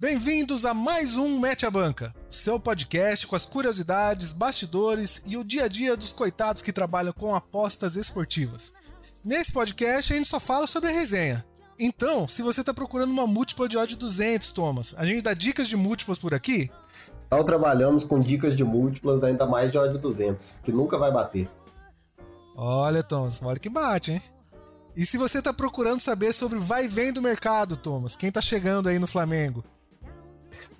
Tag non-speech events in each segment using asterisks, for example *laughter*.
Bem-vindos a mais um Mete a Banca, seu podcast com as curiosidades, bastidores e o dia a dia dos coitados que trabalham com apostas esportivas. Nesse podcast a gente só fala sobre a resenha. Então, se você está procurando uma múltipla de odd 200, Thomas, a gente dá dicas de múltiplas por aqui? Nós trabalhamos com dicas de múltiplas ainda mais de odd 200, que nunca vai bater. Olha, Thomas, olha que bate, hein? E se você está procurando saber sobre o vai vem do mercado, Thomas, quem está chegando aí no Flamengo?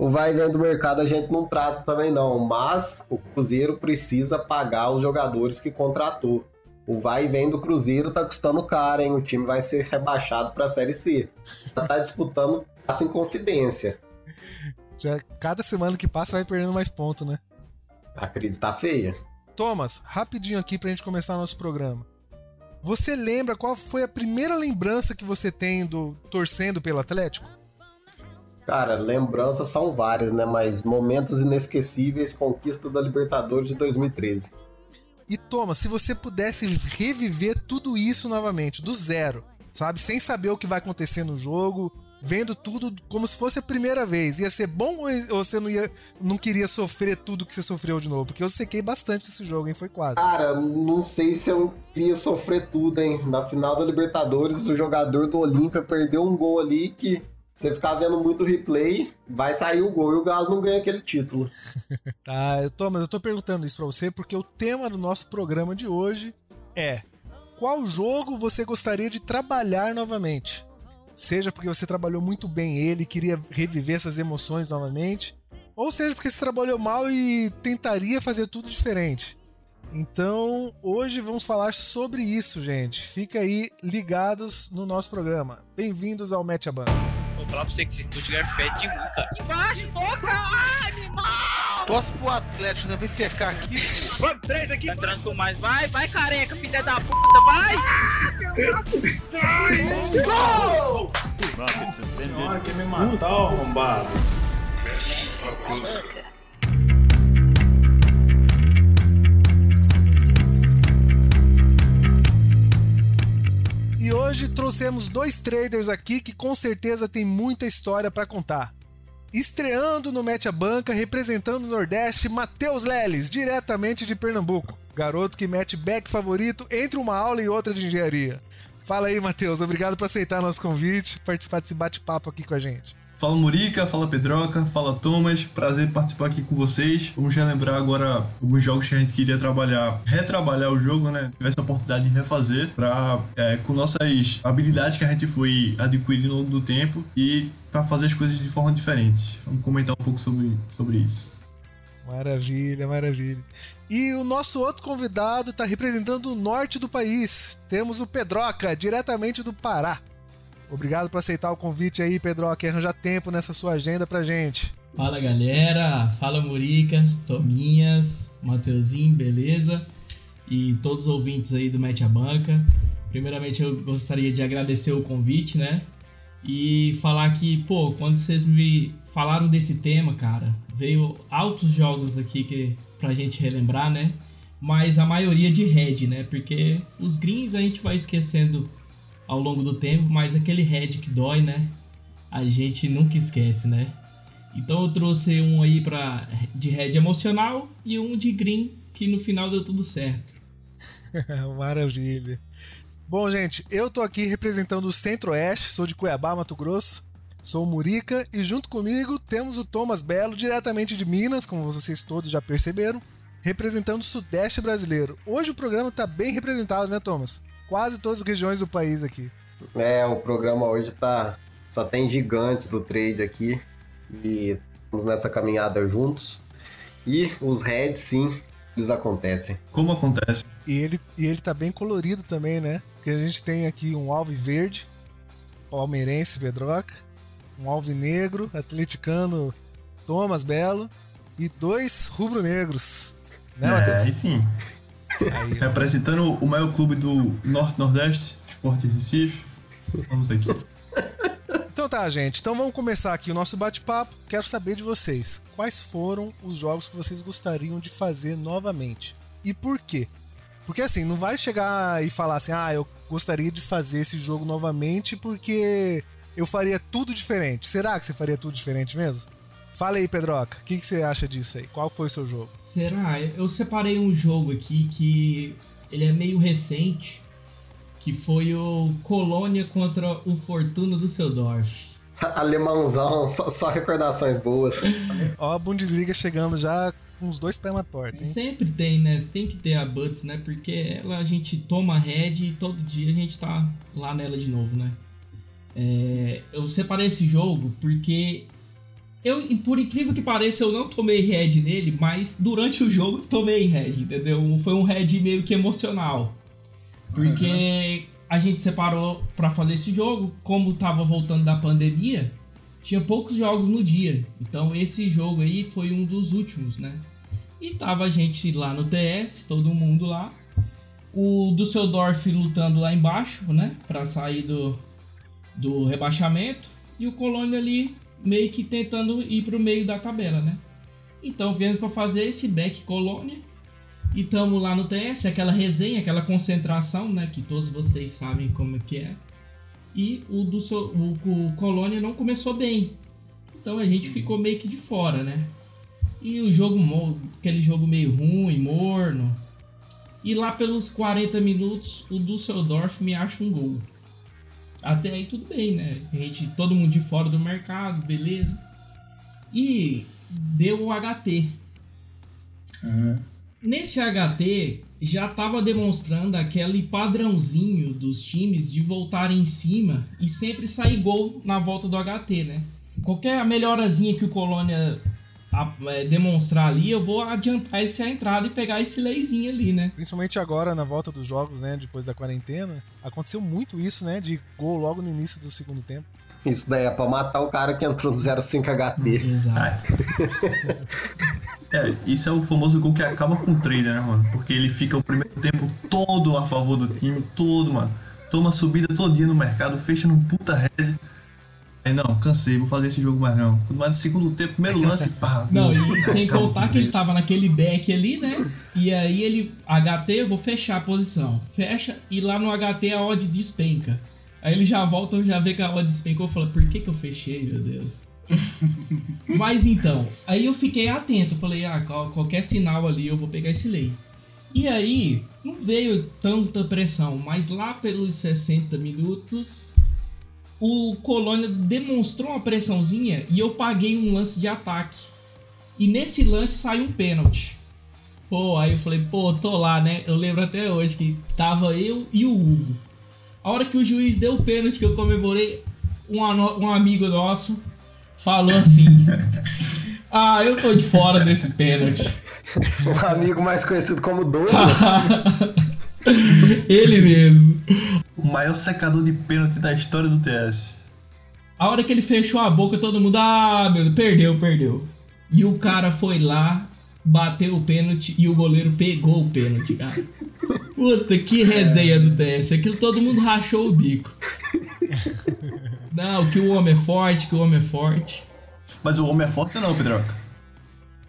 O vai e vem do mercado a gente não trata também não, mas o Cruzeiro precisa pagar os jogadores que contratou. O vai e vem do Cruzeiro tá custando caro, hein? O time vai ser rebaixado para a Série C. Tá disputando assim confidência. Já cada semana que passa vai perdendo mais ponto, né? A crise tá feia. Thomas, rapidinho aqui pra gente começar nosso programa. Você lembra qual foi a primeira lembrança que você tem do torcendo pelo Atlético? Cara, lembranças são várias, né? Mas momentos inesquecíveis, conquista da Libertadores de 2013. E Thomas, se você pudesse reviver tudo isso novamente, do zero, sabe? Sem saber o que vai acontecer no jogo, vendo tudo como se fosse a primeira vez. Ia ser bom ou você não, ia, não queria sofrer tudo que você sofreu de novo? Porque eu sequei bastante esse jogo, hein? Foi quase. Cara, não sei se eu queria sofrer tudo, hein? Na final da Libertadores, o jogador do Olímpia perdeu um gol ali que você ficar vendo muito replay, vai sair o gol e o Galo não ganha aquele título. tá, *laughs* eu tô, mas eu tô perguntando isso pra você porque o tema do nosso programa de hoje é qual jogo você gostaria de trabalhar novamente? Seja porque você trabalhou muito bem ele e queria reviver essas emoções novamente, ou seja porque você trabalhou mal e tentaria fazer tudo diferente. Então, hoje vamos falar sobre isso, gente. Fica aí ligados no nosso programa. Bem-vindos ao Match a Banda. Vou falar pra você que esse Stuttgart fede muito, cara. Embaixo, toca, animal! Torce pro Atlético, não vem secar aqui. Vamos, três aqui. Tá entrando com mais. Vai, vai, careca, filha da puta, vai! Gol! Senhora, quer me matar, arrombado. E hoje trouxemos dois traders aqui que com certeza tem muita história para contar. Estreando no Mete a Banca, representando o Nordeste, Matheus Leles, diretamente de Pernambuco. Garoto que mete back favorito entre uma aula e outra de engenharia. Fala aí, Matheus. Obrigado por aceitar nosso convite, participar desse bate-papo aqui com a gente. Fala Murica, fala Pedroca, fala Thomas, prazer participar aqui com vocês. Vamos relembrar agora alguns jogos que a gente queria trabalhar, retrabalhar o jogo, né? Tivesse a oportunidade de refazer para é, com nossas habilidades que a gente foi adquirindo ao longo do tempo e para fazer as coisas de forma diferente. Vamos comentar um pouco sobre, sobre isso. Maravilha, maravilha. E o nosso outro convidado está representando o norte do país. Temos o Pedroca, diretamente do Pará. Obrigado por aceitar o convite aí, Pedroca, e arranjar tempo nessa sua agenda pra gente. Fala galera, fala Murica, Tominhas, Mateuzinho, beleza? E todos os ouvintes aí do Mete a Banca. Primeiramente eu gostaria de agradecer o convite, né? E falar que, pô, quando vocês me falaram desse tema, cara, veio altos jogos aqui que pra gente relembrar, né? Mas a maioria de red, né? Porque os greens a gente vai esquecendo ao longo do tempo, mas aquele head que dói, né? A gente nunca esquece, né? Então eu trouxe um aí para de head emocional e um de green que no final deu tudo certo. *laughs* Maravilha. Bom, gente, eu tô aqui representando o Centro-Oeste, sou de Cuiabá, Mato Grosso. Sou o Murica e junto comigo temos o Thomas Belo, diretamente de Minas, como vocês todos já perceberam, representando o Sudeste brasileiro. Hoje o programa tá bem representado, né, Thomas? Quase todas as regiões do país aqui. É, o programa hoje tá. Só tem gigantes do trade aqui. E estamos nessa caminhada juntos. E os heads, sim, eles acontecem. Como acontece? E ele, e ele tá bem colorido também, né? Porque a gente tem aqui um alve verde, palmeirense Pedroca, um alve negro, atleticano Thomas Belo e dois rubro-negros. Né, é, Matheus? Aí sim. Aí, Representando o maior clube do Norte-Nordeste, Esporte Recife. Vamos aqui. Então tá, gente. Então vamos começar aqui o nosso bate-papo. Quero saber de vocês. Quais foram os jogos que vocês gostariam de fazer novamente? E por quê? Porque assim, não vai chegar e falar assim, ah, eu gostaria de fazer esse jogo novamente porque eu faria tudo diferente. Será que você faria tudo diferente mesmo? Fala aí, Pedroca, o que, que, você acha disso aí? Qual foi o seu jogo? Será? Eu separei um jogo aqui que ele é meio recente, que foi o Colônia contra o Fortuna do Düsseldorf. *laughs* Alemãozão, só, só, recordações boas. Ó, a Bundesliga chegando já com os dois pés na porta. Hein? Sempre tem, né? Tem que ter a Butts, né? Porque ela a gente toma a head e todo dia a gente tá lá nela de novo, né? É, eu separei esse jogo porque eu, por incrível que pareça, eu não tomei head nele, mas durante o jogo tomei head, entendeu? Foi um head meio que emocional. Porque uhum. a gente separou para fazer esse jogo, como tava voltando da pandemia, tinha poucos jogos no dia. Então esse jogo aí foi um dos últimos, né? E tava a gente lá no TS, todo mundo lá. O Düsseldorf lutando lá embaixo, né? Pra sair do, do rebaixamento. E o Colônia ali meio que tentando ir para o meio da tabela, né? Então viemos para fazer esse back colônia e estamos lá no TS, aquela resenha, aquela concentração, né? Que todos vocês sabem como é que é. E o do o, o colônia não começou bem, então a gente ficou meio que de fora, né? E o jogo, aquele jogo meio ruim, morno. E lá pelos 40 minutos, o Düsseldorf me acha um gol. Até aí tudo bem, né? A gente, todo mundo de fora do mercado, beleza. E deu o HT. Uhum. Nesse HT já estava demonstrando aquele padrãozinho dos times de voltar em cima e sempre sair gol na volta do HT, né? Qualquer melhorazinha que o Colônia a, é, demonstrar ali, eu vou adiantar essa entrada e pegar esse leizinho ali, né? Principalmente agora, na volta dos jogos, né? Depois da quarentena, aconteceu muito isso, né? De gol logo no início do segundo tempo. Isso daí é pra matar o cara que entrou no 05 HT. Exato. *laughs* é, isso é o famoso gol que acaba com o trader, né, mano? Porque ele fica o primeiro tempo todo a favor do time, todo, mano. Toma subida todo dia no mercado, fecha num puta head Aí, não, cansei, vou fazer esse jogo mais não. Tudo mais no segundo tempo, primeiro *laughs* lance, pá. Não, e *laughs* sem contar que ele tava naquele back ali, né? E aí ele, HT, eu vou fechar a posição. Fecha, e lá no HT a odd despenca. Aí ele já volta, já vê que a odd despencou e fala, por que que eu fechei, meu Deus? *laughs* Mas então, aí eu fiquei atento, falei, ah, qualquer sinal ali eu vou pegar esse lei. E aí, não veio tanta pressão, mas lá pelos 60 minutos, o Colônia demonstrou uma pressãozinha e eu paguei um lance de ataque. E nesse lance saiu um pênalti. Pô, aí eu falei, pô, tô lá, né? Eu lembro até hoje que tava eu e o Hugo. A hora que o juiz deu o pênalti que eu comemorei, um, um amigo nosso falou assim: *laughs* Ah, eu tô de fora desse pênalti. *laughs* Um amigo mais conhecido como Douglas. *laughs* *laughs* Ele mesmo. O maior secador de pênalti da história do TS. A hora que ele fechou a boca, todo mundo, ah, meu Deus, perdeu, perdeu. E o cara foi lá, bateu o pênalti e o goleiro pegou o pênalti, cara. Puta, que resenha do TS. Aquilo todo mundo rachou o bico. *laughs* Não, que o homem é forte, que o homem é forte. Mas o homem é forte não, Pedroca?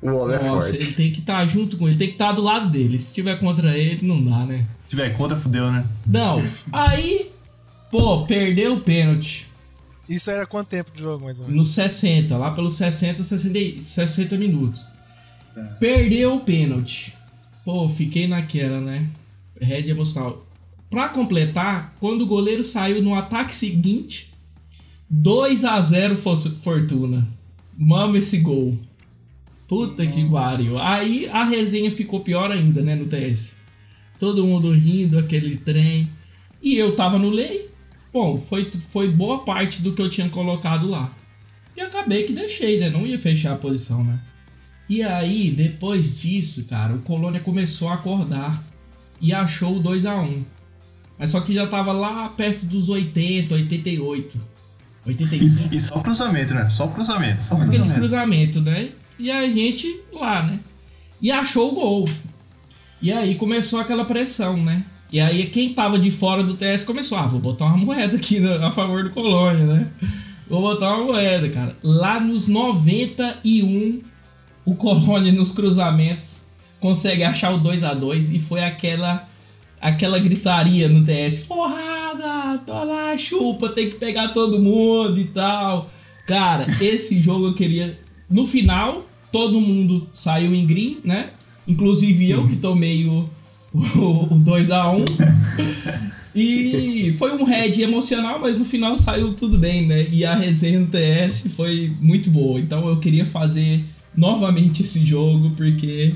O homem é Nossa, é forte. ele tem que estar tá junto com ele, tem que estar tá do lado dele. Se tiver contra ele, não dá, né? Se tiver contra, fudeu, né? Não. Aí, pô, perdeu o pênalti. Isso era quanto tempo de jogo, mais ou menos? No 60, lá pelos 60, 60, 60 minutos. É. Perdeu o pênalti. Pô, fiquei naquela, né? Red emocional. Pra completar, quando o goleiro saiu no ataque seguinte, 2 a 0 Fortuna. Mama esse gol. Puta que pariu. Aí a resenha ficou pior ainda, né, no TS. Todo mundo rindo, aquele trem. E eu tava no lei. Bom, foi, foi boa parte do que eu tinha colocado lá. E acabei que deixei, né? Não ia fechar a posição, né? E aí, depois disso, cara, o Colônia começou a acordar e achou o 2 a 1 Mas só que já tava lá perto dos 80, 88, 85. E, e só cruzamento, né? Só cruzamento. Só cruzamento. Aqueles cruzamentos, né? E a gente lá, né? E achou o gol. E aí começou aquela pressão, né? E aí quem tava de fora do TS começou, ah, vou botar uma moeda aqui a favor do Colônia, né? Vou botar uma moeda, cara. Lá nos 91, o Colônia nos cruzamentos consegue achar o 2 a 2 e foi aquela aquela gritaria no TS. Porra, nada, tô lá, chupa, tem que pegar todo mundo e tal. Cara, esse jogo eu queria. No final, todo mundo saiu em green, né? Inclusive eu que tomei *laughs* o, o, o 2x1. E foi um head emocional, mas no final saiu tudo bem, né? E a resenha no TS foi muito boa. Então eu queria fazer novamente esse jogo, porque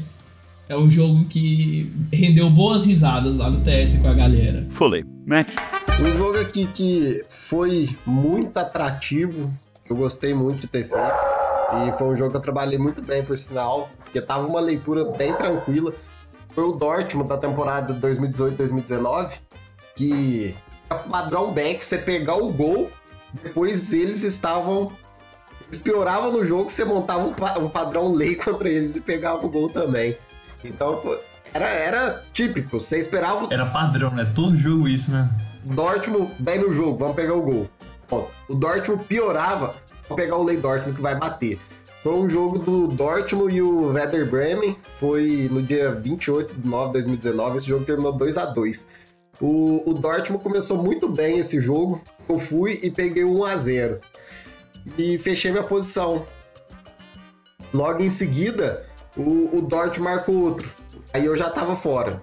é um jogo que rendeu boas risadas lá no TS com a galera. Fully. Match. Um jogo aqui que foi muito atrativo, que eu gostei muito de ter feito. E foi um jogo que eu trabalhei muito bem, por sinal, porque tava uma leitura bem tranquila. Foi o Dortmund da temporada 2018-2019, que era padrão back, você pegar o gol, depois eles estavam. Eles pioravam no jogo, você montava um, padrão lei *laughs* contra eles e pegava o gol também. Então foi, era, era típico, você esperava. Era padrão, né? Todo jogo isso, né? Dortmund bem no jogo, vamos pegar o gol. Bom, o Dortmund piorava, pegar o Lei Dortmund que vai bater. Foi um jogo do Dortmund e o Werder Bremen. Foi no dia 28 de nove de 2019. Esse jogo terminou 2 a 2 o, o Dortmund começou muito bem esse jogo. Eu fui e peguei 1 a 0 E fechei minha posição. Logo em seguida, o, o Dortmund marcou outro. Aí eu já tava fora.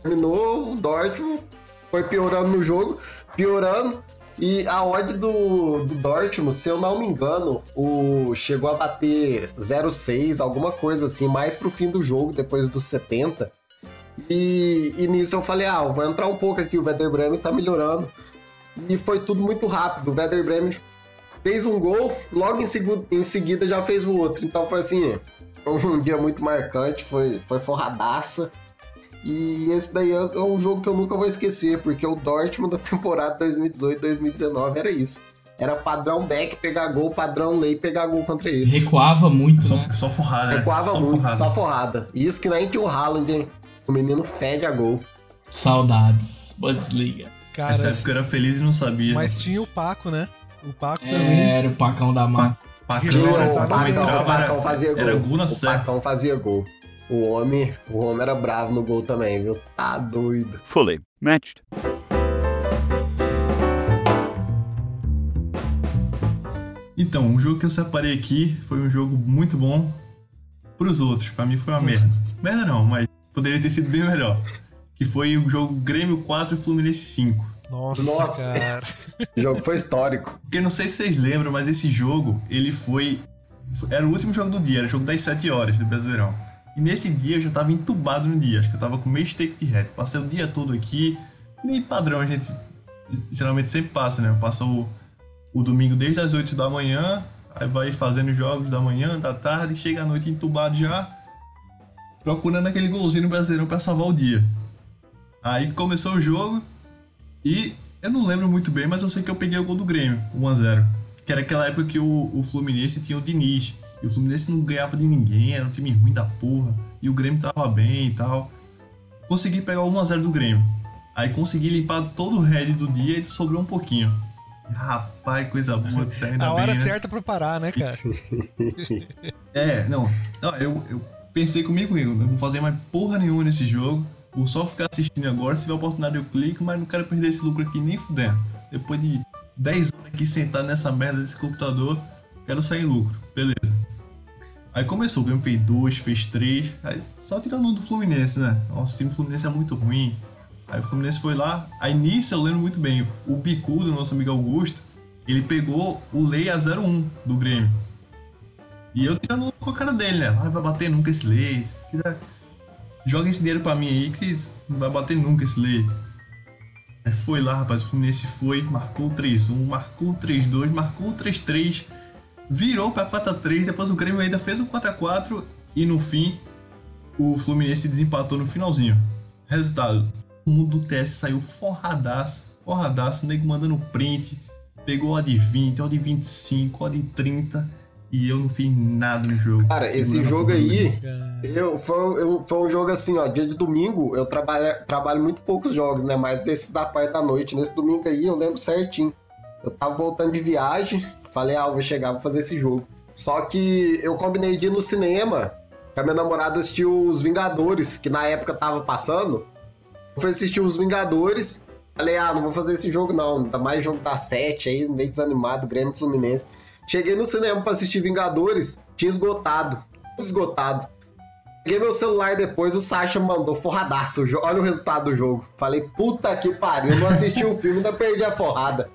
Terminou, o Dortmund foi piorando no jogo, piorando. E a odd do, do Dortmund, se eu não me engano, o, chegou a bater 0,6, alguma coisa assim, mais pro fim do jogo, depois dos 70. E, e nisso eu falei, ah, vou entrar um pouco aqui, o Werder Bremen tá melhorando. E foi tudo muito rápido. O Werder Bremen fez um gol, logo em, segu em seguida já fez o outro. Então foi assim, foi um dia muito marcante, foi, foi forradaça. E esse daí é um jogo que eu nunca vou esquecer, porque o Dortmund da temporada 2018-2019 era isso. Era padrão back pegar gol, padrão lei pegar gol contra eles. Recuava muito, só, né? Só forrada. Né? Recuava só muito, forrada. só forrada. E isso que nem tinha o Haaland, hein? O menino fede a gol. Saudades. Bundesliga. Cara, Essa época eu era feliz e não sabia. Mas tinha o Paco, né? O Paco é, também. Era o Pacão da massa. Pacão, o Pacão, Pacão fazia gol. Era gol na o Pacão fazia gol. O homem, o homem era bravo no gol também, viu? Tá doido. Fully matched. Então, um jogo que eu separei aqui foi um jogo muito bom pros outros. Pra mim foi uma merda. merda não, mas poderia ter sido bem melhor. Que foi o jogo Grêmio 4 e Fluminense 5. Nossa, Nossa. cara. *laughs* o jogo foi histórico. Porque não sei se vocês lembram, mas esse jogo, ele foi... Era o último jogo do dia, era o jogo das 7 horas do Brasileirão. E nesse dia eu já tava entubado no dia, acho que eu tava com meio steak de reto. Passei o dia todo aqui, meio padrão, a gente geralmente sempre passa, né? Passa o, o domingo desde as 8 da manhã, aí vai fazendo jogos da manhã, da tarde, chega à noite entubado já, procurando aquele golzinho no Brasileirão para salvar o dia. Aí começou o jogo e eu não lembro muito bem, mas eu sei que eu peguei o gol do Grêmio, 1x0. Que era aquela época que o, o Fluminense tinha o Diniz. E o Fluminense não ganhava de ninguém, era um time ruim da porra. E o Grêmio tava bem e tal. Consegui pegar o 1x0 do Grêmio. Aí consegui limpar todo o head do dia e sobrou um pouquinho. Rapaz, coisa boa de sair *laughs* A hora bem, né? certa pra parar, né, cara? *laughs* é, não. não eu, eu pensei comigo, eu não vou fazer mais porra nenhuma nesse jogo. Vou só ficar assistindo agora. Se tiver oportunidade, eu clico, mas não quero perder esse lucro aqui nem fudendo. Depois de 10 horas aqui sentado nessa merda desse computador, quero sair em lucro. Beleza. Aí começou, o Grêmio fez dois, fez três. Aí, só tirando um do Fluminense, né? Nossa, o time do Fluminense é muito ruim. Aí o Fluminense foi lá. Aí nisso eu lembro muito bem. O Bicudo, nosso amigo Augusto, ele pegou o Lei a 01 do Grêmio. E eu tirando com a cara dele, né? Ah, vai bater nunca esse Lei. Joga esse dinheiro pra mim aí que não vai bater nunca esse Lei. Aí foi lá, rapaz. O Fluminense foi, marcou 3-1, marcou 3-2, marcou 3-3 virou para 4x3, depois o Grêmio ainda fez o 4x4 e no fim o Fluminense desempatou no finalzinho. Resultado: o mundo do TS saiu forradaço, forradaço, o nego mandando print, pegou a de 20, a de 25, a de 30 e eu não fiz nada no jogo. Cara, esse jogo aí, eu, foi, eu, foi um jogo assim, ó, dia de domingo eu trabalho, trabalho muito poucos jogos, né, mas esses da parte da noite, nesse domingo aí eu lembro certinho. Eu tava voltando de viagem, Falei, ah, vou chegar, vou fazer esse jogo. Só que eu combinei de ir no cinema, que a minha namorada assistiu Os Vingadores, que na época tava passando. Eu fui assistir Os Vingadores, Falei, ah, não vou fazer esse jogo não. Tá mais jogo da 7 aí, meio desanimado, Grêmio Fluminense. Cheguei no cinema pra assistir Vingadores, tinha esgotado. Esgotado. Peguei meu celular depois, o Sasha mandou forradaço. Olha o resultado do jogo. Falei, puta que pariu, não assisti o filme, ainda perdi a forrada.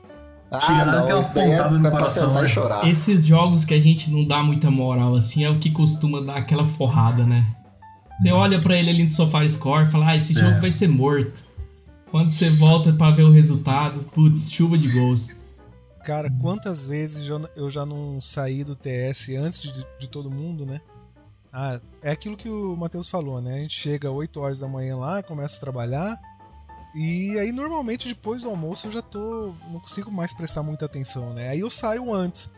Ah, Chega não, aquela isso daí é, pontada no é pra coração, né? chorar. Esses jogos que a gente não dá muita moral assim é o que costuma dar aquela forrada, né? Você olha pra ele ali no Sofá Score e fala, ah, esse É. jogo vai ser morto. Quando você volta pra ver o resultado, putz, chuva de gols. Cara, quantas vezes eu- eu já não saí do TS antes de, de todo mundo, né? Ah, é aquilo que o Matheus falou, né? A gente chega 8 horas da manhã lá, começa a trabalhar. E aí, normalmente, depois do almoço, eu já tô. Não consigo mais prestar muita atenção, né? Aí eu saio antes.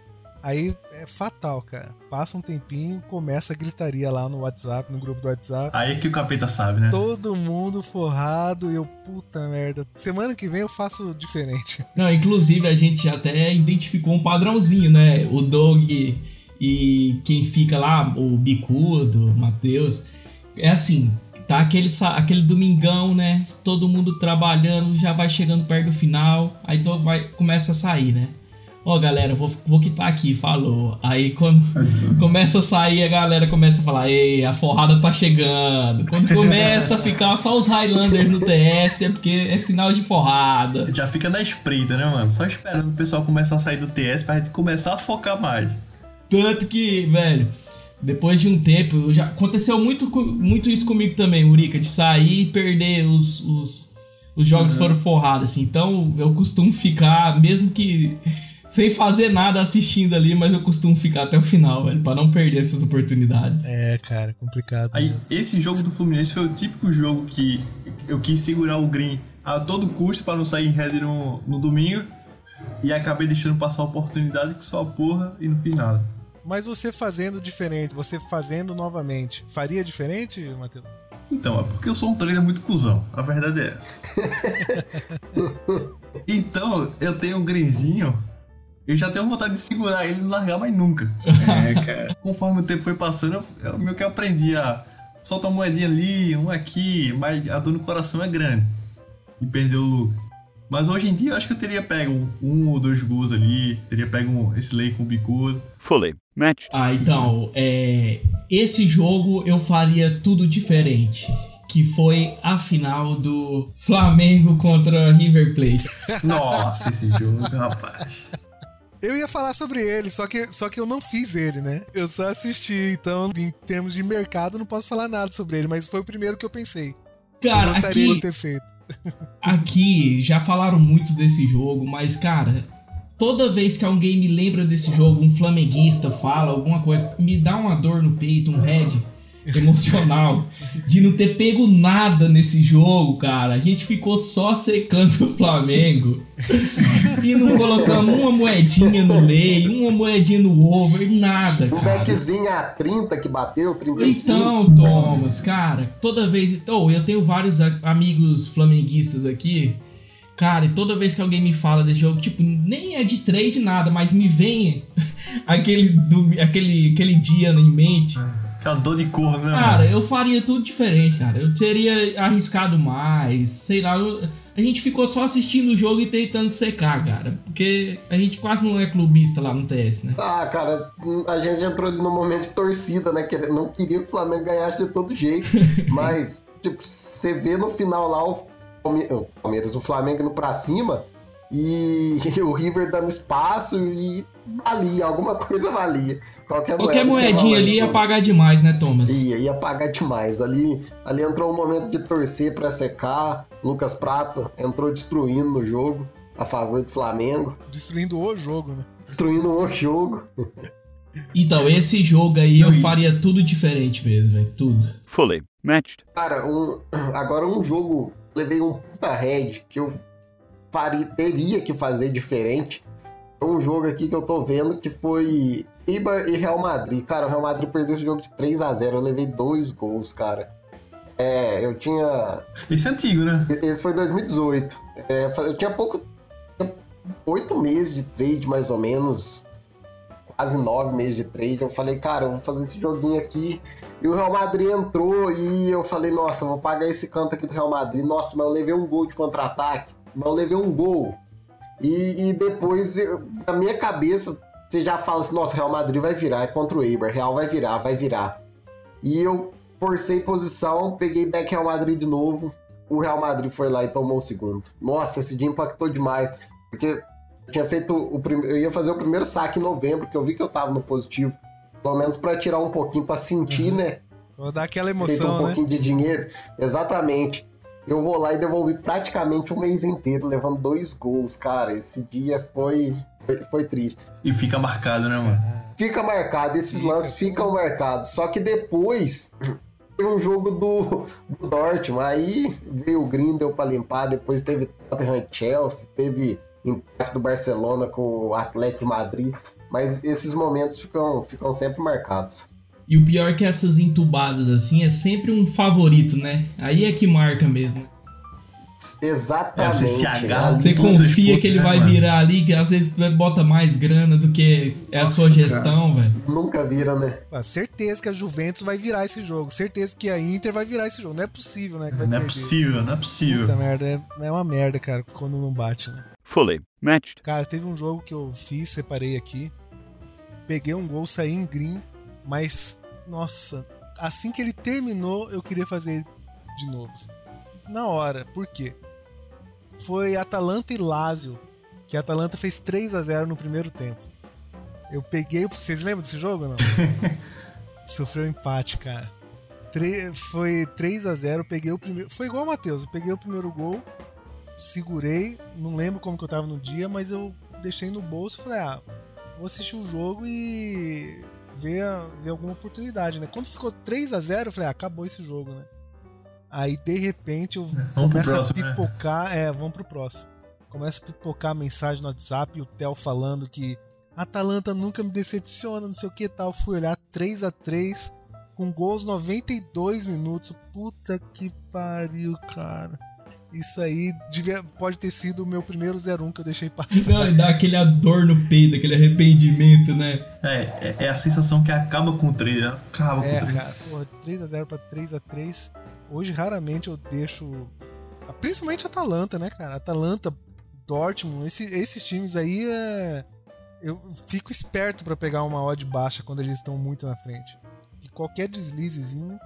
Aí é fatal, cara. Passa um tempinho, começa a gritaria lá no WhatsApp, no grupo do WhatsApp. Aí que o capeta sabe, né? Todo mundo forrado e eu, puta merda. Semana que vem eu faço diferente. *laughs* Não, inclusive a gente até identificou um padrãozinho, né? O Doug e quem fica lá, o Bicudo, o Matheus. É assim, tá aquele, aquele domingão, né? Todo mundo trabalhando, já vai chegando perto do final, aí to- vai, começa a sair, né? Ó, galera, vou, vou quitar aqui, falou. Aí quando *laughs* começa a sair, a galera começa a falar: Ei, a forrada tá chegando. Quando começa a ficar só os Highlanders no TS, é porque é sinal de forrada. Já fica na espreita, né, mano? Só esperando o pessoal começar a sair do TS pra gente começar a focar mais. Tanto que, velho, depois de um tempo, já aconteceu muito, muito isso comigo também, Murica, de sair e perder os, os, os jogos Uhum. foram forrados, assim. Então eu costumo ficar, mesmo que sem fazer nada assistindo ali, mas eu costumo ficar até o final, velho, pra não perder essas oportunidades. É, cara, complicado. Aí, né? esse jogo do Fluminense foi o típico jogo que eu quis segurar o Green a todo custo pra não sair em header no, no domingo. E acabei deixando passar a oportunidade que só a porra e não fiz nada. Mas você fazendo diferente, você fazendo novamente, faria diferente, Matheus? Então, é porque eu sou um trader muito cuzão. A verdade é essa. *laughs* então, eu tenho um Greenzinho. Eu já tenho vontade de segurar ele e não largar mais nunca. É, *laughs* cara. Conforme o tempo foi passando, eu, eu meio que aprendi a soltar uma moedinha ali, um aqui, mas a dor no coração é grande. E perder o lucro. Mas hoje em dia eu acho que eu teria pego um, um ou dois gols ali, teria pego um, esse lei com o bicudo. Fully matched. Ah, então, é, esse jogo eu faria tudo diferente. Que foi a final do Flamengo contra River Plate. *laughs* Nossa, esse jogo, rapaz. Eu ia falar sobre ele, só que, só que eu não fiz ele, né? Eu só assisti, então, em termos de mercado, não posso falar nada sobre ele, mas foi o primeiro que eu pensei. Cara, gostaria aqui, de ter feito. aqui já falaram muito desse jogo, mas cara, toda vez que alguém me lembra desse jogo, um flamenguista fala alguma coisa, me dá uma dor no peito, um head emocional de não ter pego nada nesse jogo, cara. A gente ficou só secando o Flamengo e não colocamos uma moedinha no lei, uma moedinha no over, nada, Um cara. backzinho a 30 que bateu, 35. Então, Thomas, cara, toda vez. Então, eu tenho vários amigos flamenguistas aqui. Cara, e toda vez que alguém me fala desse jogo, tipo, nem é de trade nada, mas me vem *laughs* aquele, do, aquele, aquele dia em mente. Aquela dor de corno, né, Cara, mano? eu faria tudo diferente, cara. Eu teria arriscado mais, sei lá. eu- a gente ficou só assistindo o jogo e tentando secar, cara. Porque a gente quase não é clubista lá no TS, né? Ah, cara, a gente entrou ali no momento de torcida, né? Que não queria que o Flamengo ganhasse de todo jeito. *laughs* mas, tipo, você vê no final lá o Palmeiras, o Flamengo indo pra cima e *laughs* o River dando espaço e valia, alguma coisa valia. Qualquer, Qualquer moeda moedinha ali ia pagar demais, né, Thomas? Ia, ia pagar demais. Ali, ali entrou um momento de torcer pra secar. Lucas Prato entrou destruindo no jogo a favor do Flamengo, Destruindo o jogo, né? destruindo o jogo. Então, esse jogo aí eu faria tudo diferente mesmo, velho. Tudo. Fully matched. Cara, um, agora um jogo, levei um puta head que eu faria, teria que fazer diferente. Um jogo aqui que eu tô vendo que foi Ibar e Real Madrid. Cara, o Real Madrid perdeu esse jogo de 3 a 0 Eu levei dois gols, cara. É, eu tinha. Esse é antigo, né? Esse foi 2018. É, eu tinha pouco. Oito meses de trade, mais ou menos. Quase nove meses de trade. Eu falei, cara, eu vou fazer esse joguinho aqui. E o Real Madrid entrou e eu falei, nossa, eu vou pagar esse canto aqui do Real Madrid. Nossa, mas eu levei um gol de contra-ataque. mas eu levei um gol. E, e depois, eu, na minha cabeça, você já fala assim, nossa, Real Madrid vai virar, é contra o Eibar, Real vai virar, vai virar. E eu forcei posição, peguei back Real Madrid de novo, o Real Madrid foi lá e tomou o segundo. Nossa, esse dia impactou demais, porque eu tinha feito o primeiro, eu ia fazer o primeiro saque em novembro, que eu vi que eu tava no positivo, pelo menos para tirar um pouquinho, para sentir, uhum. né? Vou dar aquela Feito emoção, um né? pouquinho de dinheiro, exatamente. Eu vou lá e devolvi praticamente um mês inteiro, levando dois gols, cara. Esse dia foi, foi, foi triste. E fica marcado, né, mano? Fica marcado, esses Fica, lances ficam marcados. Só que depois *clears throat* teve um jogo do, do Dortmund, aí veio o Grindel pra limpar, depois teve Tottenham Chelsea, teve empate do Barcelona com o Atlético de Madrid. Mas esses momentos ficam, ficam sempre marcados. E o pior é que essas entubadas assim é sempre um favorito, né? Aí é que marca mesmo. Exatamente. É, você se agarra né? Você Todo seu confia esforço, que ele né, vai mano? virar ali, que às vezes bota mais grana do que é a sua gestão, velho. Nunca vira, né? Ah, certeza que a Juventus vai virar esse jogo. Certeza que a Inter vai virar esse jogo. Não é possível, né? que vai Não é possível, não é possível. Puta merda, é, é uma merda, cara, quando não bate, né? Fully matched. Cara, teve um jogo que eu fiz, separei aqui. Peguei um gol, saí em green, mas, nossa, assim que ele terminou, eu queria fazer ele de novo. Na hora, por quê? Foi Atalanta e Lazio, que a Atalanta fez 3 a 0 no primeiro tempo. Eu peguei. Vocês lembram desse jogo ou não? *laughs* Sofreu empate, cara. Tre- foi 3 a 0 peguei o primeiro. Foi igual o Matheus, eu peguei o primeiro gol, segurei, não lembro como que eu tava no dia, mas eu deixei no bolso e falei, ah, vou assistir o jogo e ver, ver alguma oportunidade, né? Quando ficou 3 a 0 eu falei, ah, acabou esse jogo, né? Aí de repente eu pro começo próximo, a né? pipocar, é, vamos pro próximo. Começa a pipocar a mensagem no WhatsApp e o Theo falando que Atalanta nunca me decepciona, não sei o que tal. Fui olhar 3 a 3 com gols 92 minutos. Puta que pariu, cara. Isso aí devia, pode ter sido o meu primeiro 0-1 que eu deixei passar. Não, e dá aquele dor no peito, aquele arrependimento, né? É, é, é a sensação que acaba com o três, né? Acaba com É, o três. cara, porra, 3x0 pra 3x3. Hoje raramente eu deixo. Principalmente Atalanta, né, cara? Atalanta, Dortmund, esse- esses times aí é. Eu fico esperto pra pegar uma odd baixa quando eles estão muito na frente. E qualquer deslizezinho,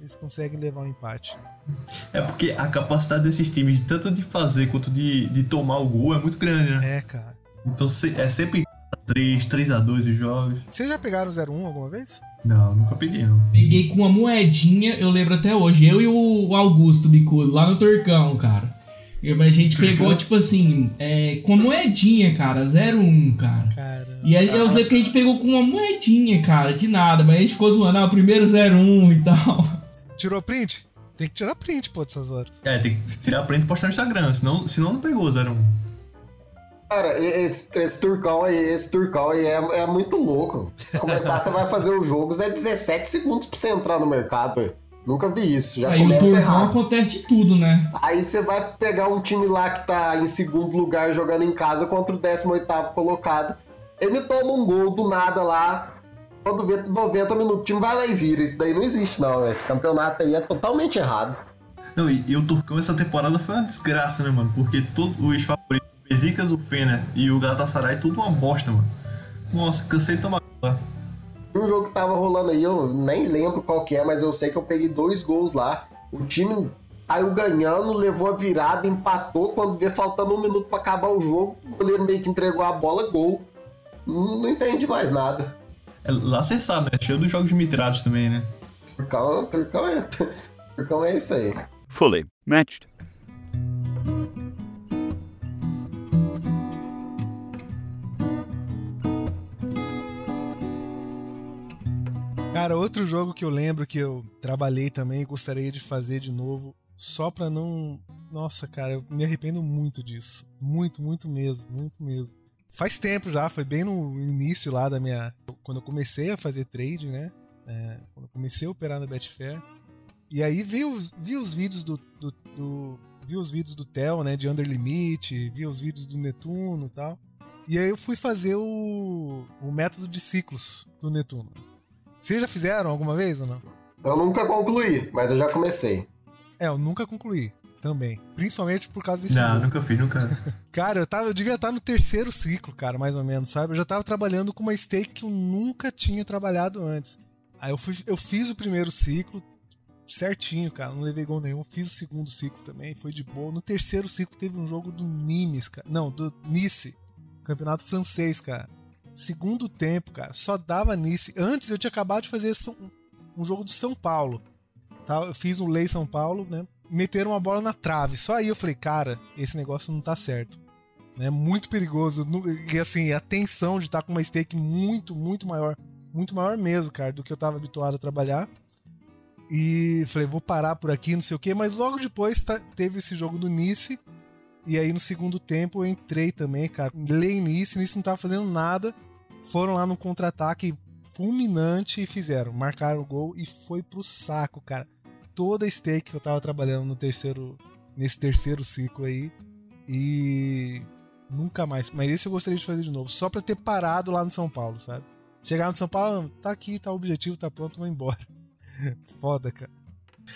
eles conseguem levar um empate. É porque a capacidade desses times, tanto de fazer quanto de, de tomar o gol, é muito grande, né? É, cara. Então se- é sempre 3, 3x2 os jogos. Vocês já pegaram 0-1 alguma vez? Não, nunca peguei, não. Peguei com uma moedinha, eu lembro até hoje, eu e o Augusto Bicudo, lá no Turcão, cara. Eu- A gente pegou, tipo assim, é, com moedinha, cara, 01, cara. Cara. E aí eu lembro que a gente pegou com uma moedinha, cara, de nada, mas a gente ficou zoando, ah, o primeiro 01 e tal. Tirou print? Tem que tirar print, pô, dessas horas. É, tem que tirar print e postar no Instagram, senão, senão não pegou 0-1. Cara, esse, esse turcão aí, esse turcão aí é, é muito louco. Começar, você vai fazer os jogos, é 17 segundos pra você entrar no mercado, velho. Nunca vi isso, já aí começa Turcão errado. acontece de tudo, né? Aí você vai pegar um time lá que tá em segundo lugar jogando em casa contra o 18 colocado. Ele toma um gol do nada lá. Quando vê 90 minutos, o time vai lá e vira. Isso daí não existe, não. Esse campeonato aí é totalmente errado. Não, e, e o Turcão essa temporada foi uma desgraça, né, mano? Porque todos os favoritos, o Besiktas, o Fener e o Galatasaray, tudo uma bosta, mano. Nossa, cansei de tomar lá. Um jogo que tava rolando aí, eu nem lembro qual que é, mas eu sei que eu peguei dois gols lá. O time saiu ganhando, levou a virada, empatou. Quando vê faltando um minuto pra acabar o jogo, o goleiro meio que entregou a bola, gol. Não, não entendi mais nada. É, lá você sabe, né? Cheio dos jogos mitrados também, né? Turcão, Turcão é, Turcão é isso aí. Fully matched. Cara, outro jogo que eu lembro que eu trabalhei também e gostaria de fazer de novo, só pra não. Nossa, cara, eu me arrependo muito disso. Muito, muito mesmo, muito mesmo. Faz tempo já, foi bem no início lá da minha. Quando eu comecei a fazer trade, né? É, quando eu comecei a operar na Betfair. E aí vi os, vi os vídeos do, do, do- Vi os vídeos do Theo, né? De Under Limit, vi os vídeos do Netuno e tal. E aí eu fui fazer o, o método de ciclos do Netuno. Vocês já fizeram alguma vez ou não? Eu nunca concluí, mas eu já comecei. É, eu nunca concluí. Também. Principalmente por causa desse Não, jogo. nunca fiz, nunca. *laughs* Cara, eu, tava, eu devia estar no terceiro ciclo, cara, mais ou menos, sabe? Eu já tava trabalhando com uma stake que eu nunca tinha trabalhado antes. Aí eu, fui, eu fiz o primeiro ciclo certinho, cara, não levei gol nenhum. Fiz o segundo ciclo também, foi de boa. No terceiro ciclo teve um jogo do Nimes, cara. Não, do Nice. Campeonato francês, cara. Segundo tempo, cara, só dava Nice. Antes eu tinha acabado de fazer um jogo do São Paulo. Tá? Eu fiz um Lei São Paulo, né? Meteram uma bola na trave. Só aí eu falei, cara, esse negócio não tá certo. É muito perigoso. E assim, a tensão de estar com uma stake muito, muito maior. Muito maior mesmo, cara, do que eu tava habituado a trabalhar. E falei, vou parar por aqui, não sei o quê. Mas logo depois tá- teve esse jogo do Nice. E aí no segundo tempo eu entrei também, cara. Lei Nice, Nice não tava fazendo nada. Foram lá no contra-ataque fulminante e fizeram. Marcaram o gol e foi pro saco, cara. Toda a stake que eu tava trabalhando no terceiro. Nesse terceiro ciclo aí. E. Nunca mais. Mas esse eu gostaria de fazer de novo. Só pra ter parado lá no São Paulo, sabe? Chegar no São Paulo, tá aqui, tá o objetivo, tá pronto, vou embora. *laughs* Foda, cara.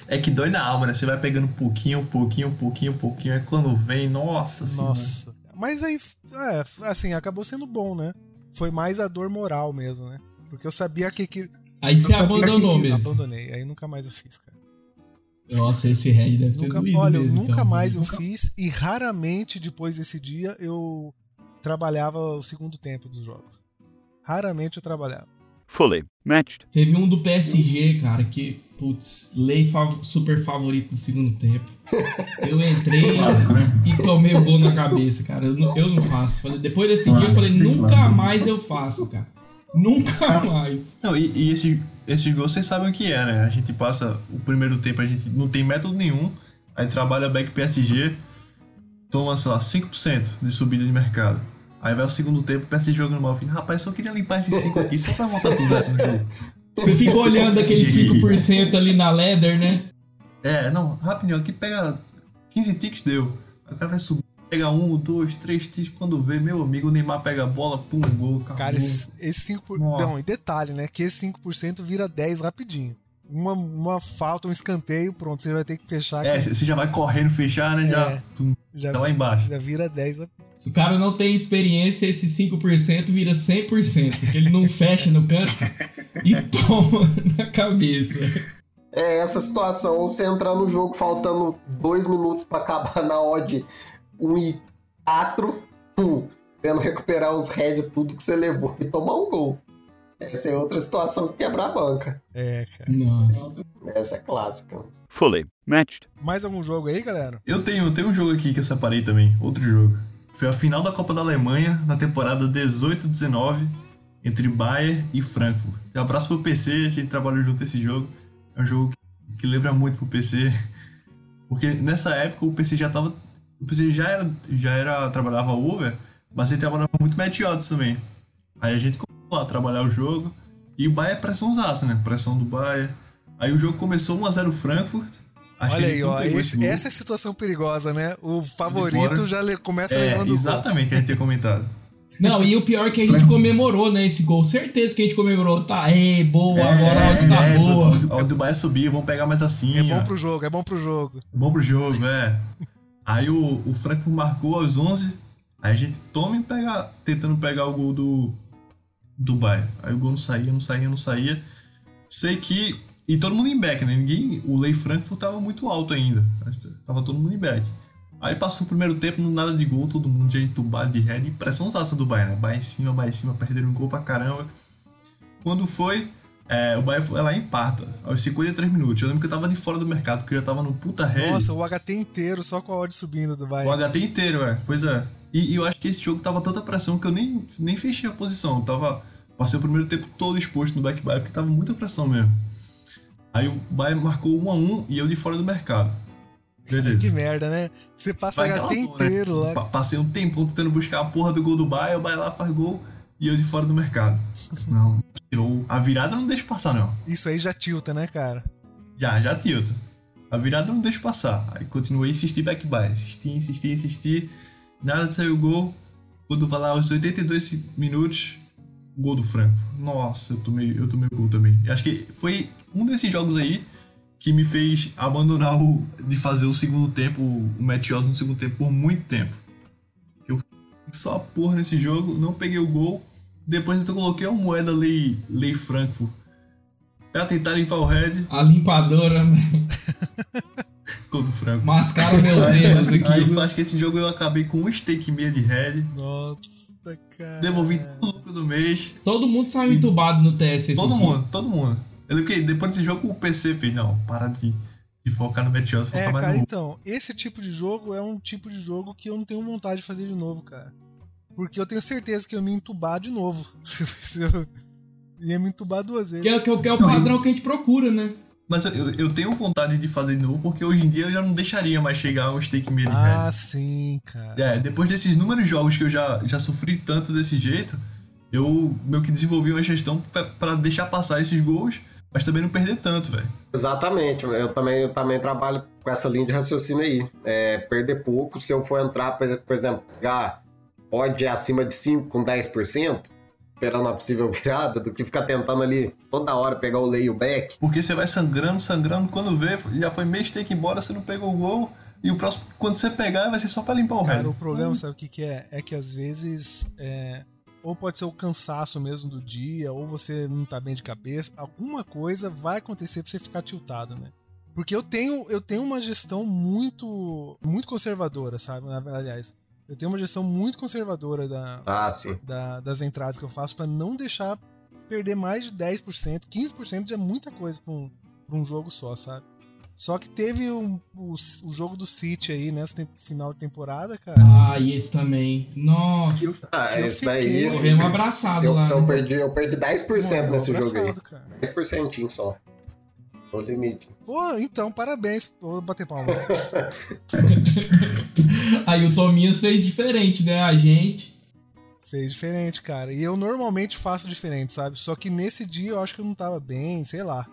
É que dói na alma, né? Você vai pegando um pouquinho, um pouquinho, um pouquinho, um pouquinho. Aí quando vem, nossa senhora. Nossa. Mas aí, é, assim, acabou sendo bom, né? Foi mais a dor moral mesmo, né? Porque eu sabia que. que Aí você abandonou que- mesmo. Abandonei. Aí nunca mais eu fiz, cara. Nossa, esse Red deve ter Nunca, doído olha, eu mesmo, nunca então. mais eu fiz e raramente depois desse dia eu trabalhava o segundo tempo dos jogos. Raramente eu trabalhava. Fully matched. Teve um do PSG, cara, que, putz, lei fav- super favorito do segundo tempo. Eu entrei *laughs* e tomei o gol na cabeça, cara. Eu não, eu não faço. Falei- Depois desse dia eu falei, nunca mais eu faço, cara. Nunca mais. Não, e, e esse, esse gols vocês sabem o que é, né? A gente passa o primeiro tempo, a gente não tem método nenhum, aí trabalha back PSG, toma, sei lá, 5% de subida de mercado. Aí vai o segundo tempo, o PSG jogando mal. Eu falei, rapaz, só queria limpar esses 5 aqui só pra voltar zero no jogo. *laughs* Você fica olhando aquele 5% ali na leather, né? É, não, rapidinho, aqui pega 15 ticks, deu. Aí o cara vai subir, pega um, dois, três ticks, quando vê, meu amigo, o Neymar pega a bola, pum, gol, acabou. Cara, esse, esse 5%. Nossa. Não, e detalhe, né? Que esse 5% vira 10 rapidinho. Uma, uma falta, um escanteio, pronto, você vai ter que fechar. É, você já vai correndo, fechar, né? Já, É. tum, já, tá lá embaixo. já vira 10 rapidinho. Se o cara não tem experiência, esse 5% vira 100%. Porque ele não fecha no canto e toma *laughs* na cabeça. É essa situação, você entrar no jogo faltando dois minutos pra acabar na odd 1 e 4, pum, tendo recuperar os red tudo que você levou e tomar um gol. Essa é outra situação que quebra a banca. É, cara. Nossa. Essa é clássica. Fully matched. Mais algum jogo aí, galera? Eu tenho, eu tenho um jogo aqui que eu separei também, outro jogo. Foi a final da Copa da Alemanha na temporada 18-19 entre Bayern e Frankfurt. Um abraço pro PC, a gente trabalhou junto esse jogo. É um jogo que, que lembra muito pro PC. Porque nessa época o PC já tava. O PC já era, já era trabalhava over, mas ele trabalhava muito odds também. Aí a gente começou a trabalhar o jogo. E o Bayern é pressãozaça, né? Pressão do Bayern. Aí o jogo começou 1x0 Frankfurt. Acho Olha aí, ó. esse- essa é a situação perigosa, né? O favorito já le- começa É, levando o gol. exatamente, que a gente tinha comentado. Não, e o pior é que a gente comemorou, né, esse gol. Certeza que a gente comemorou. Tá, ei, boa, agora a odd tá é, boa. Do Bahia subir, vamos pegar mais assim. É bom ó. pro jogo, é bom pro jogo. Bom pro jogo, é. *laughs* Aí o, o Frankfurt marcou aos 11. Aí a gente toma e pega, tentando pegar o gol do, do Bayern. Aí o gol não saía, não saía, não saía. Sei que. E todo mundo em back, né? Ninguém. O Lei Frankfurt tava muito alto ainda. Tava todo mundo em back. Aí passou o primeiro tempo, não nada de gol, todo mundo já entubado de head. E pressãozaça do Bayern, né? Bayern em cima, Bayern em cima, perderam um gol pra caramba. Quando foi, é, o Bayern foi lá e empata, aos 53 minutos. Eu lembro que eu tava de fora do mercado, porque eu já tava no puta head. Nossa, o HT inteiro só com a odd subindo do O Bayern. HT inteiro, é. Pois é. E, e eu acho que esse jogo tava tanta pressão que eu nem, nem fechei a posição. Eu tava. Passei o primeiro tempo todo exposto no back-by, porque tava muita pressão mesmo. Aí o Bayern marcou 1 a 1 e eu de fora do mercado. Beleza. Que merda, né? Você passa Vai HT né? inteiro lá. Pa- Passei um tempão tentando buscar a porra do gol do Bayern, o Bayern lá faz gol e eu de fora do mercado. Não, tirou. A virada não deixa passar, não. Isso aí já tilta, né, cara? Já, já tilta. A virada não deixa passar. Aí continuei a insistir back by. Insisti, insisti, insisti. Nada de sair o gol. Quando vai lá aos 82 minutos, gol do Franco. Nossa, eu tomei, eu tomei gol também. Eu acho que foi um desses jogos aí que me fez abandonar o de fazer o segundo tempo, o match odds no segundo tempo por muito tempo. Eu só porra nesse jogo, não peguei o gol. Depois eu coloquei uma moeda lei, lei Frankfurt pra tentar limpar o head. A limpadora, né? *laughs* Gol do Franco. Mascara meus erros aqui. Aí eu acho que esse jogo eu acabei com um stake e meia de head. Nossa, cara. Devolvi todo o lucro do mês. Todo mundo saiu entubado no TS esse Todo dia. mundo, todo mundo. Eu lembro que depois desse jogo o PC fez, não, para de, de focar no Meteor, focar É, mais cara, no então, esse tipo de jogo é um tipo de jogo que eu não tenho vontade de fazer de novo, cara. Porque eu tenho certeza que eu ia me entubar de novo. Eu *laughs* ia me entubar duas vezes. Que é, que é- que é o padrão que a gente procura, né? Mas eu, eu- tenho vontade de fazer de novo, porque hoje em dia eu já não deixaria mais chegar a um stake e meia de Ah, sim, cara. É, depois desses inúmeros jogos que eu já, já sofri tanto desse jeito, eu meio que desenvolvi uma gestão pra- pra deixar passar esses gols, mas também não perder tanto, velho. Exatamente, eu também, eu também trabalho com essa linha de raciocínio aí. É, perder pouco, se eu for entrar, por exemplo, por exemplo, pegar pode acima de 5 com 10%, esperando a possível *laughs* virada, do que ficar tentando ali toda hora pegar o lay e o back. Porque você vai sangrando, sangrando, quando vê, já foi meio stake embora, você não pegou o gol, e o próximo, quando você pegar, vai ser só pra limpar o Cara, o problema, sabe o que, que é? É que às vezes. é, ou pode ser o cansaço mesmo do dia, ou você não tá bem de cabeça. Alguma coisa vai acontecer pra você ficar tiltado, né? Porque eu tenho, eu tenho uma gestão muito, muito conservadora, sabe? Aliás, eu tenho uma gestão muito conservadora da, Ah, sim. da- das entradas que eu faço pra não deixar perder mais de 10%. 15% já é muita coisa pra um, pra um jogo só, sabe? Só que teve um- o, o jogo do City aí nessa final de temporada, cara. Ah, e esse também. Nossa. Ah, Eu esse daí. Corremos um abraçado eu, lá. eu né? perdi, eu perdi 10% Morreu nesse jogo aí. cara. 10% só. O limite. Pô, então, parabéns. Vou bater palma. *laughs* Aí o Tominhas fez diferente, né? A gente. Fez diferente, cara. E eu normalmente faço diferente, sabe? Só que nesse dia eu acho que eu não tava bem, sei lá.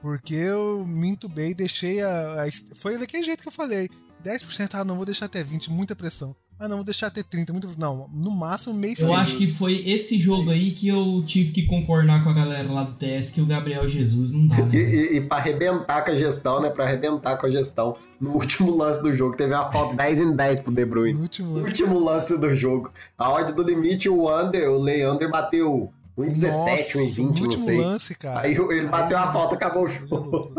Porque eu me entubei e deixei a, a- Foi daquele jeito que eu falei. 10%, ah, não, vou deixar até 20, muita pressão. Ah, não, vou deixar até 30, muita Não, no máximo meio Eu acho que foi esse jogo aí que eu tive que concordar com a galera lá do TS que o Gabriel Jesus não dá, E, né? e, e pra arrebentar com a gestão, né? Pra arrebentar com a gestão. No último lance do jogo, teve uma falta *laughs* 10 em 10 pro De Bruyne. No último No lance. último lance do jogo. A odd do limite, o Under, o Leander bateu 1,17, Nossa, 1,20, no não último sei. lance, cara. Aí ele bateu a falta, acabou o jogo.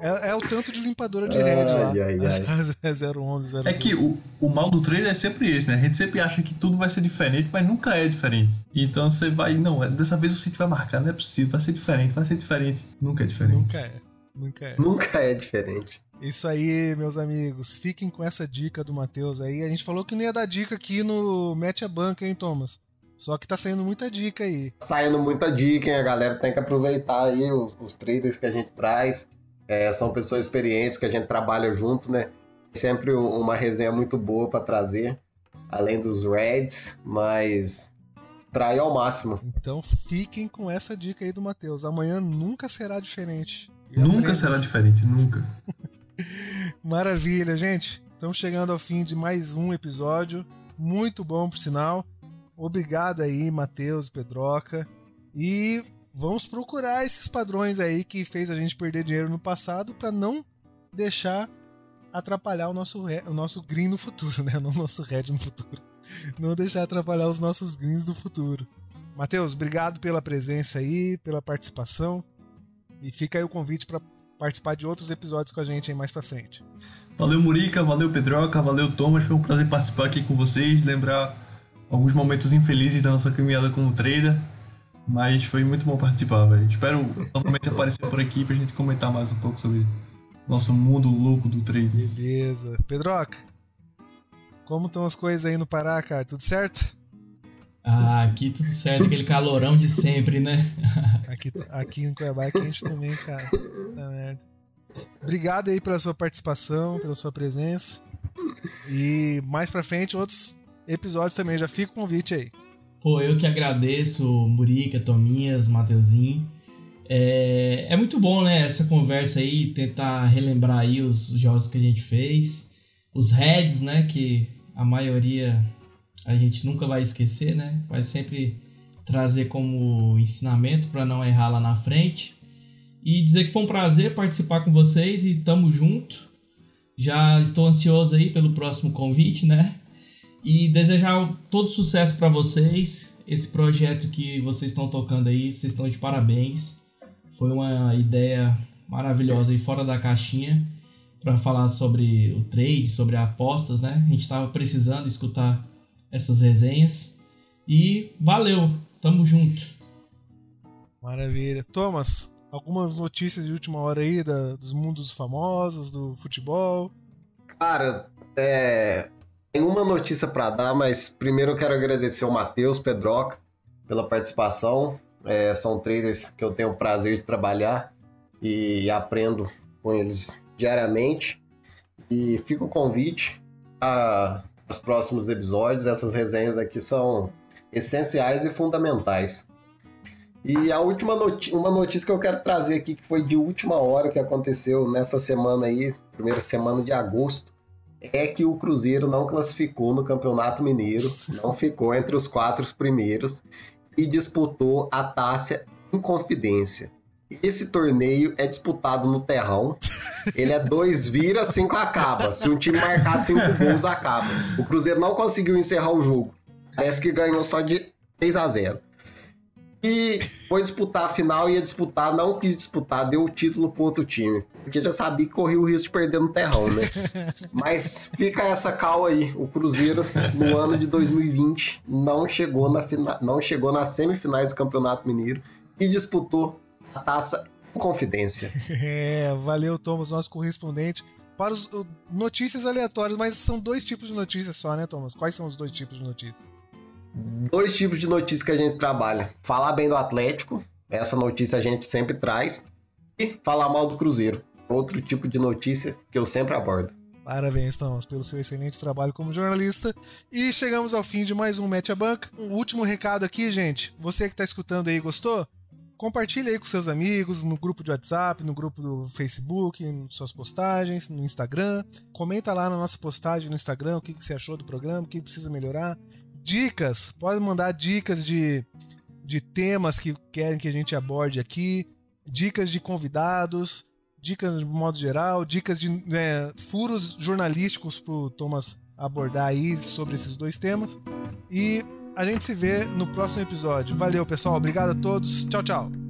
É, é o tanto de limpadora de red lá. Ai, ai, ai. *laughs* 011, 012. É que o, o mal do trader é sempre esse, né? A gente sempre acha que tudo vai ser diferente, mas nunca é diferente. Então você vai, não, é- dessa vez o City vai marcar, não é possível, vai ser diferente, vai ser diferente. Nunca é diferente. Nunca é. Nunca é. Nunca é diferente. Isso aí, meus amigos. Fiquem com essa dica do Matheus aí. A gente falou que não ia dar dica aqui no Mete a Banca, hein, Thomas? Só que tá saindo muita dica aí. Saindo muita dica, hein? A galera tem que aproveitar aí os, os traders que a gente traz. É, são pessoas experientes que a gente trabalha junto, né? Sempre um- uma resenha muito boa pra trazer, além dos Reds, mas trai ao máximo. Então fiquem com essa dica aí do Matheus. Amanhã nunca será diferente. E Nunca aprenda. será diferente, nunca. *laughs* Maravilha, gente. Estamos chegando ao fim de mais um episódio. Muito bom, por sinal. Obrigado aí, Matheus, Pedroca. E vamos procurar esses padrões aí que fez a gente perder dinheiro no passado para não deixar atrapalhar o nosso, o nosso green no futuro, *laughs* né? No nosso red no futuro. Não deixar atrapalhar os nossos greens do futuro. Matheus, obrigado pela presença aí, pela participação. E fica aí o convite para participar de outros episódios com a gente aí mais pra frente. Valeu, Murica, valeu, Pedroca, valeu, Thomas. Foi um prazer participar aqui com vocês, lembrar alguns momentos infelizes da nossa caminhada como trader. Mas foi muito bom participar, velho. Espero novamente aparecer por aqui pra gente comentar mais um pouco sobre nosso mundo louco do trading. Beleza. Pedroca, como estão as coisas aí no Pará, cara? Tudo certo? Ah, aqui tudo certo, aquele calorão de sempre, né? *laughs* Aqui, aqui em Cuiabá é quente também, cara. Tá merda. Obrigado aí pela sua participação, pela sua presença. E mais pra frente, outros episódios também. Já fica o convite aí. Pô, eu que agradeço, Murica, Tominhas, Mateuzinho. É, é muito bom, né, essa conversa aí, tentar relembrar aí os jogos que a gente fez. Os heads, né, que a maioria a gente nunca vai esquecer, né? Vai sempre trazer como ensinamento para não errar lá na frente. E dizer que foi um prazer participar com vocês e tamo junto. Já estou ansioso aí pelo próximo convite, né? E desejar todo sucesso para vocês. Esse projeto que vocês estão tocando aí, vocês estão de parabéns. Foi uma ideia maravilhosa e fora da caixinha para falar sobre o trade, sobre apostas, né? A gente estava precisando escutar essas resenhas. E valeu, tamo junto. Maravilha. Thomas, algumas notícias de última hora aí da, dos mundos famosos, do futebol? Cara, é, tem uma notícia para dar, mas primeiro eu quero agradecer ao Matheus Pedroca pela participação. É, são traders que eu tenho o prazer de trabalhar e aprendo com eles diariamente. E fica o convite a os próximos episódios. Essas resenhas aqui são essenciais e fundamentais. E a última noti uma notícia que eu quero trazer aqui, que foi de última hora, que aconteceu nessa semana aí, primeira semana de agosto, é que o Cruzeiro não classificou no Campeonato Mineiro, não ficou entre os quatro primeiros e disputou a taça em confidência. Esse torneio é disputado no terrão. Ele é dois vira, cinco acaba. Se um time marcar cinco gols, acaba. O Cruzeiro não conseguiu encerrar o jogo. Parece que ganhou só de 3 a 0 E foi disputar a final, ia disputar, não quis disputar, deu o título pro outro time. Porque já sabia que corria o risco de perder no terrão, né? *laughs* Mas fica essa cal aí. O Cruzeiro, no ano de 2020, não chegou, na fina... não chegou nas semifinais do Campeonato Mineiro e disputou a taça com confidência. *laughs* É, valeu, Thomas, nosso correspondente. Para os notícias aleatórias, mas são dois tipos de notícias só, né, Thomas? Quais são os dois tipos de notícias? Dois tipos de notícias que a gente trabalha: falar bem do Atlético, essa notícia a gente sempre traz, e falar mal do Cruzeiro, outro tipo de notícia que eu sempre abordo. Parabéns, Thomas, pelo seu excelente trabalho como jornalista. E chegamos ao fim de mais um Mete a Banca. Um último recado aqui, gente. Você que está escutando aí, gostou? compartilhe aí com seus amigos, no grupo de WhatsApp, no grupo do Facebook, em suas postagens, no Instagram. Comenta lá na nossa postagem no Instagram o que, você achou do programa, o que precisa melhorar. Dicas, pode mandar dicas de, de temas que querem que a gente aborde aqui, dicas de convidados, dicas de modo geral, dicas de né, furos jornalísticos para o Thomas abordar aí sobre esses dois temas. E a gente se vê no próximo episódio. Valeu, pessoal. Obrigado a todos. Tchau, tchau.